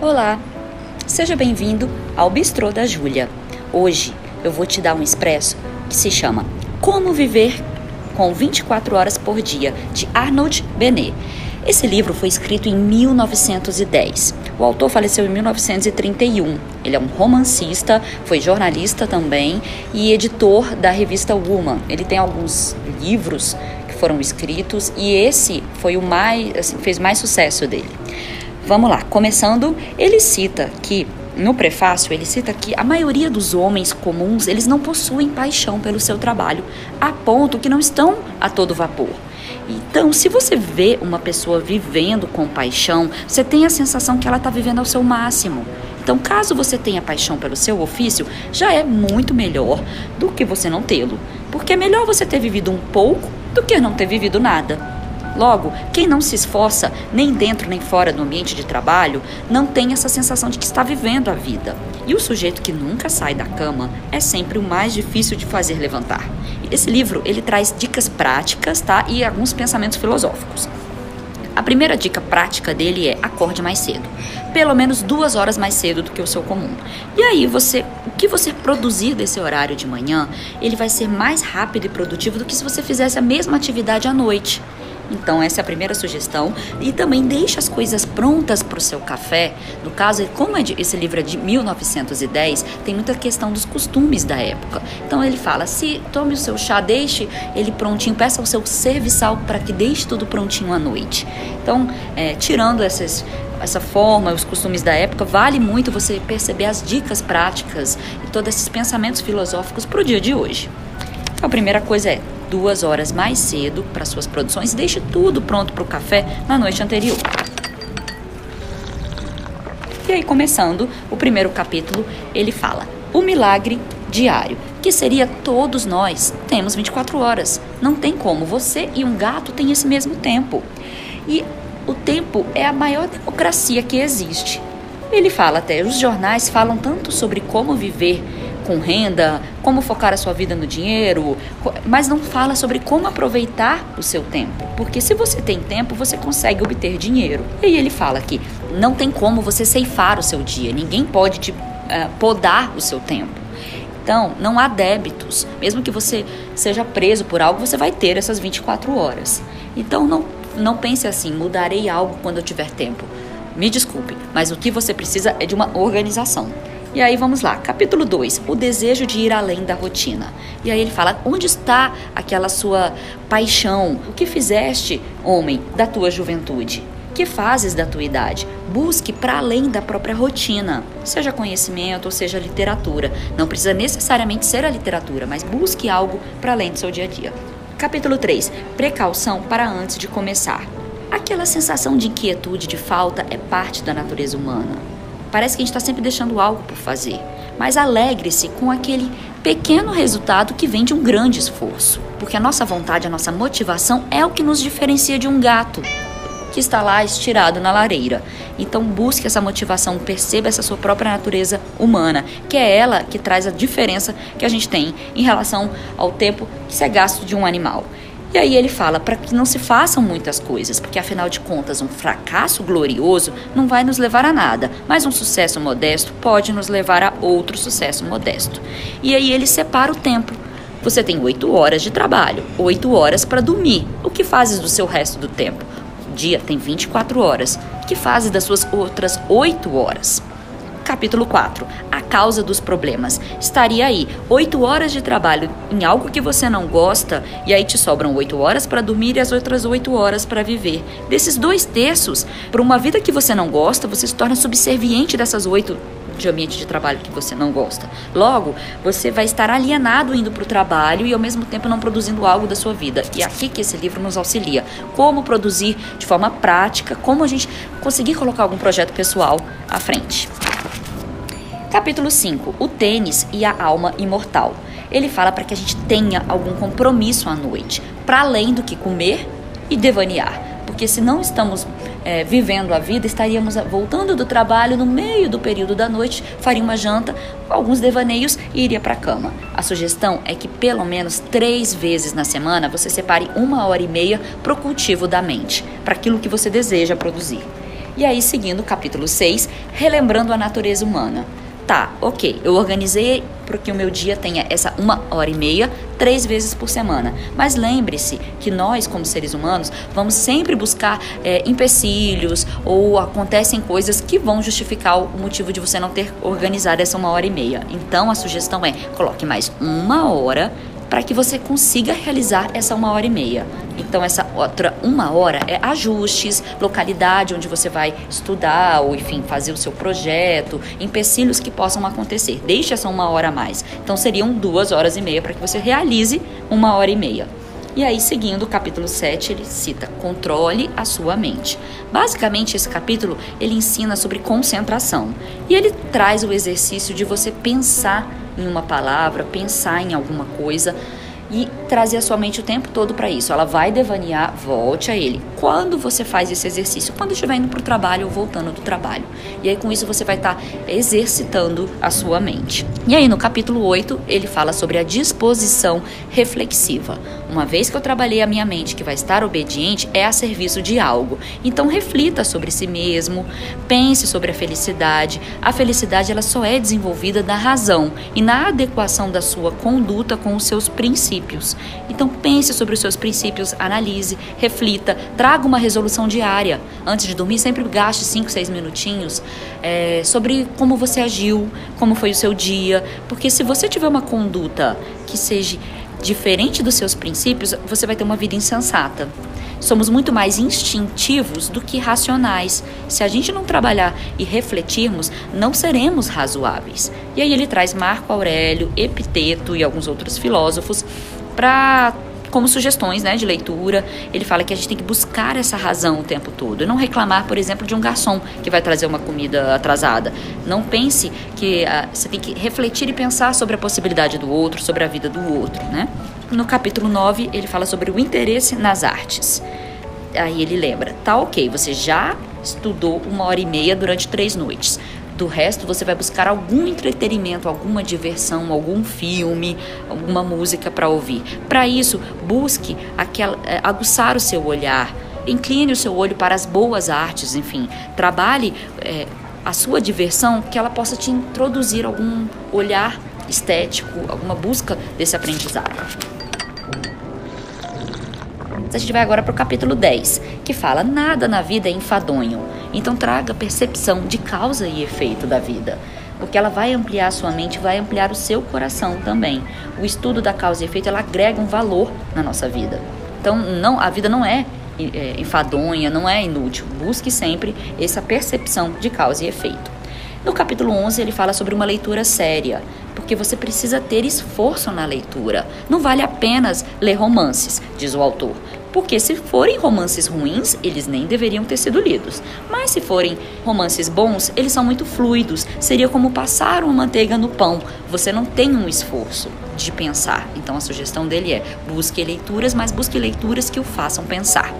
Olá, seja bem-vindo ao Bistrô da Júlia. Hoje eu vou te dar um expresso que se chama Como Viver com 24 Horas por Dia, de Arnold Benet. Esse livro foi escrito em 1910. O autor faleceu em 1931. Ele é um romancista, foi jornalista também e editor da revista Woman. Ele tem alguns livros que foram escritos e esse foi o mais, assim, fez mais sucesso dele. Vamos lá, começando, ele cita que no prefácio ele cita que a maioria dos homens comuns, eles não possuem paixão pelo seu trabalho, a ponto que não estão a todo vapor. Então, se você vê uma pessoa vivendo com paixão, você tem a sensação que ela está vivendo ao seu máximo. Então, caso você tenha paixão pelo seu ofício, já é muito melhor do que você não tê-lo. Porque é melhor você ter vivido um pouco do que não ter vivido nada. Logo, quem não se esforça, nem dentro nem fora do ambiente de trabalho, não tem essa sensação de que está vivendo a vida. E o sujeito que nunca sai da cama é sempre o mais difícil de fazer levantar. Esse livro, ele traz dicas práticas, tá? E alguns pensamentos filosóficos. A primeira dica prática dele é acorde mais cedo. Pelo menos duas horas mais cedo do que o seu comum. E aí você, o que você produzir desse horário de manhã, ele vai ser mais rápido e produtivo do que se você fizesse a mesma atividade à noite. Então, essa é a primeira sugestão. E também deixe as coisas prontas para o seu café. No caso, como é de, esse livro é de 1910, tem muita questão dos costumes da época. Então, ele fala: se tome o seu chá, deixe ele prontinho, peça ao seu serviçal para que deixe tudo prontinho à noite. Então, é, tirando essas essa forma, os costumes da época, vale muito você perceber as dicas práticas e todos esses pensamentos filosóficos para o dia de hoje. Então, a primeira coisa é duas horas mais cedo para suas produções e deixe tudo pronto para o café na noite anterior. E aí, começando o primeiro capítulo, ele fala: o milagre diário, que seria todos nós temos 24 horas. Não tem como você e um gato têm esse mesmo tempo. E o tempo é a maior democracia que existe. Ele fala até, os jornais falam tanto sobre como viver com renda, como focar a sua vida no dinheiro, mas não fala sobre como aproveitar o seu tempo. Porque se você tem tempo, você consegue obter dinheiro. E aí ele fala que não tem como você ceifar o seu dia, ninguém pode te uh, podar o seu tempo. Então, não há débitos. Mesmo que você seja preso por algo, você vai ter essas 24 horas. Então, não, não pense assim, mudarei algo quando eu tiver tempo. Me desculpe, mas o que você precisa é de uma organização. E aí vamos lá, capítulo 2, o desejo de ir além da rotina. E aí ele fala: onde está aquela sua paixão? O que fizeste, homem, da tua juventude? Que fazes da tua idade? Busque para além da própria rotina, seja conhecimento ou seja literatura. Não precisa necessariamente ser a literatura, mas busque algo para além do seu dia a dia. Capítulo 3: Precaução para antes de começar. Aquela sensação de inquietude, de falta, é parte da natureza humana. Parece que a gente está sempre deixando algo por fazer. Mas alegre-se com aquele pequeno resultado que vem de um grande esforço. Porque a nossa vontade, a nossa motivação é o que nos diferencia de um gato que está lá estirado na lareira. Então busque essa motivação, perceba essa sua própria natureza humana, que é ela que traz a diferença que a gente tem em relação ao tempo que se é gasto de um animal. E aí ele fala para que não se façam muitas coisas, porque afinal de contas, um fracasso glorioso não vai nos levar a nada, mas um sucesso modesto pode nos levar a outro sucesso modesto. E aí ele separa o tempo. Você tem oito horas de trabalho, oito horas para dormir. O que fazes do seu resto do tempo? O dia tem 24 horas. O que fazes das suas outras oito horas? Capítulo 4. Causa dos problemas. Estaria aí oito horas de trabalho em algo que você não gosta e aí te sobram oito horas para dormir e as outras oito horas para viver. Desses dois terços, para uma vida que você não gosta, você se torna subserviente dessas oito de ambiente de trabalho que você não gosta. Logo, você vai estar alienado indo para o trabalho e ao mesmo tempo não produzindo algo da sua vida. E é aqui que esse livro nos auxilia. Como produzir de forma prática, como a gente conseguir colocar algum projeto pessoal à frente. Capítulo 5: O tênis e a alma imortal. Ele fala para que a gente tenha algum compromisso à noite, para além do que comer e devanear. Porque se não estamos é, vivendo a vida, estaríamos voltando do trabalho no meio do período da noite, faria uma janta, alguns devaneios e iria para a cama. A sugestão é que pelo menos três vezes na semana você separe uma hora e meia para o cultivo da mente, para aquilo que você deseja produzir. E aí, seguindo o capítulo 6, relembrando a natureza humana. Tá, ok, eu organizei para que o meu dia tenha essa uma hora e meia, três vezes por semana. Mas lembre-se que nós, como seres humanos, vamos sempre buscar é, empecilhos ou acontecem coisas que vão justificar o motivo de você não ter organizado essa uma hora e meia. Então a sugestão é coloque mais uma hora para que você consiga realizar essa uma hora e meia. Então, essa outra uma hora é ajustes, localidade onde você vai estudar, ou enfim, fazer o seu projeto, empecilhos que possam acontecer. Deixe essa uma hora a mais. Então, seriam duas horas e meia para que você realize uma hora e meia. E aí, seguindo o capítulo 7, ele cita: controle a sua mente. Basicamente, esse capítulo ele ensina sobre concentração. E ele traz o exercício de você pensar em uma palavra, pensar em alguma coisa e trazer a sua mente o tempo todo para isso. Ela vai devanear, volte a ele. Quando você faz esse exercício? Quando estiver indo para o trabalho ou voltando do trabalho. E aí com isso você vai estar tá exercitando a sua mente. E aí no capítulo 8, ele fala sobre a disposição reflexiva. Uma vez que eu trabalhei a minha mente que vai estar obediente, é a serviço de algo. Então reflita sobre si mesmo, pense sobre a felicidade. A felicidade ela só é desenvolvida na razão e na adequação da sua conduta com os seus princípios. Então pense sobre os seus princípios, analise, reflita, traga uma resolução diária. Antes de dormir, sempre gaste 5, 6 minutinhos é, sobre como você agiu, como foi o seu dia. Porque se você tiver uma conduta que seja diferente dos seus princípios, você vai ter uma vida insensata. Somos muito mais instintivos do que racionais. Se a gente não trabalhar e refletirmos, não seremos razoáveis. E aí ele traz Marco Aurélio, Epiteto e alguns outros filósofos para como sugestões né, de leitura. Ele fala que a gente tem que buscar essa razão o tempo todo. Não reclamar, por exemplo, de um garçom que vai trazer uma comida atrasada. Não pense que uh, você tem que refletir e pensar sobre a possibilidade do outro, sobre a vida do outro. Né? No capítulo 9, ele fala sobre o interesse nas artes. Aí ele lembra, tá ok, você já estudou uma hora e meia durante três noites. Do resto, você vai buscar algum entretenimento, alguma diversão, algum filme, alguma música para ouvir. Para isso, busque aquela, é, aguçar o seu olhar, incline o seu olho para as boas artes, enfim, trabalhe é, a sua diversão que ela possa te introduzir algum olhar estético, alguma busca desse aprendizado. A gente vai agora para o capítulo 10, que fala: Nada na vida é enfadonho. Então traga percepção de causa e efeito da vida. Porque ela vai ampliar a sua mente, vai ampliar o seu coração também. O estudo da causa e efeito ela agrega um valor na nossa vida. Então, não, a vida não é, é enfadonha, não é inútil. Busque sempre essa percepção de causa e efeito. No capítulo 11, ele fala sobre uma leitura séria, porque você precisa ter esforço na leitura. Não vale apenas ler romances, diz o autor. Porque se forem romances ruins, eles nem deveriam ter sido lidos. Mas se forem romances bons, eles são muito fluidos. Seria como passar uma manteiga no pão. Você não tem um esforço de pensar. Então a sugestão dele é: busque leituras, mas busque leituras que o façam pensar.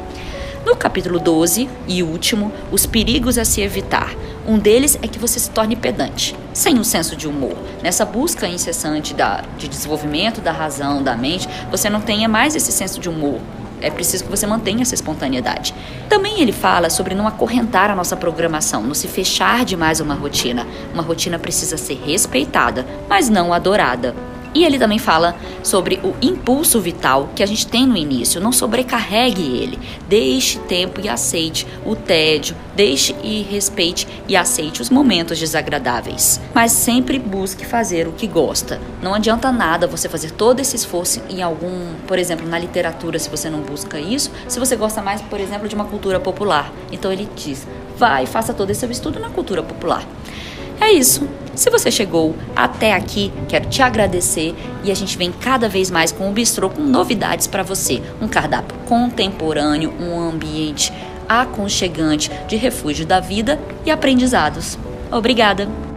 No capítulo 12 e último, os perigos a se evitar. Um deles é que você se torne pedante, sem um senso de humor. Nessa busca incessante da, de desenvolvimento da razão, da mente, você não tenha mais esse senso de humor é preciso que você mantenha essa espontaneidade. Também ele fala sobre não acorrentar a nossa programação, não se fechar demais uma rotina. Uma rotina precisa ser respeitada, mas não adorada. E ele também fala sobre o impulso vital que a gente tem no início. Não sobrecarregue ele. Deixe tempo e aceite o tédio. Deixe e respeite e aceite os momentos desagradáveis. Mas sempre busque fazer o que gosta. Não adianta nada você fazer todo esse esforço em algum, por exemplo, na literatura, se você não busca isso. Se você gosta mais, por exemplo, de uma cultura popular. Então ele diz: vai, faça todo esse seu estudo na cultura popular. É isso. Se você chegou até aqui, quero te agradecer e a gente vem cada vez mais com o Bistrô com novidades para você. Um cardápio contemporâneo, um ambiente aconchegante de refúgio da vida e aprendizados. Obrigada!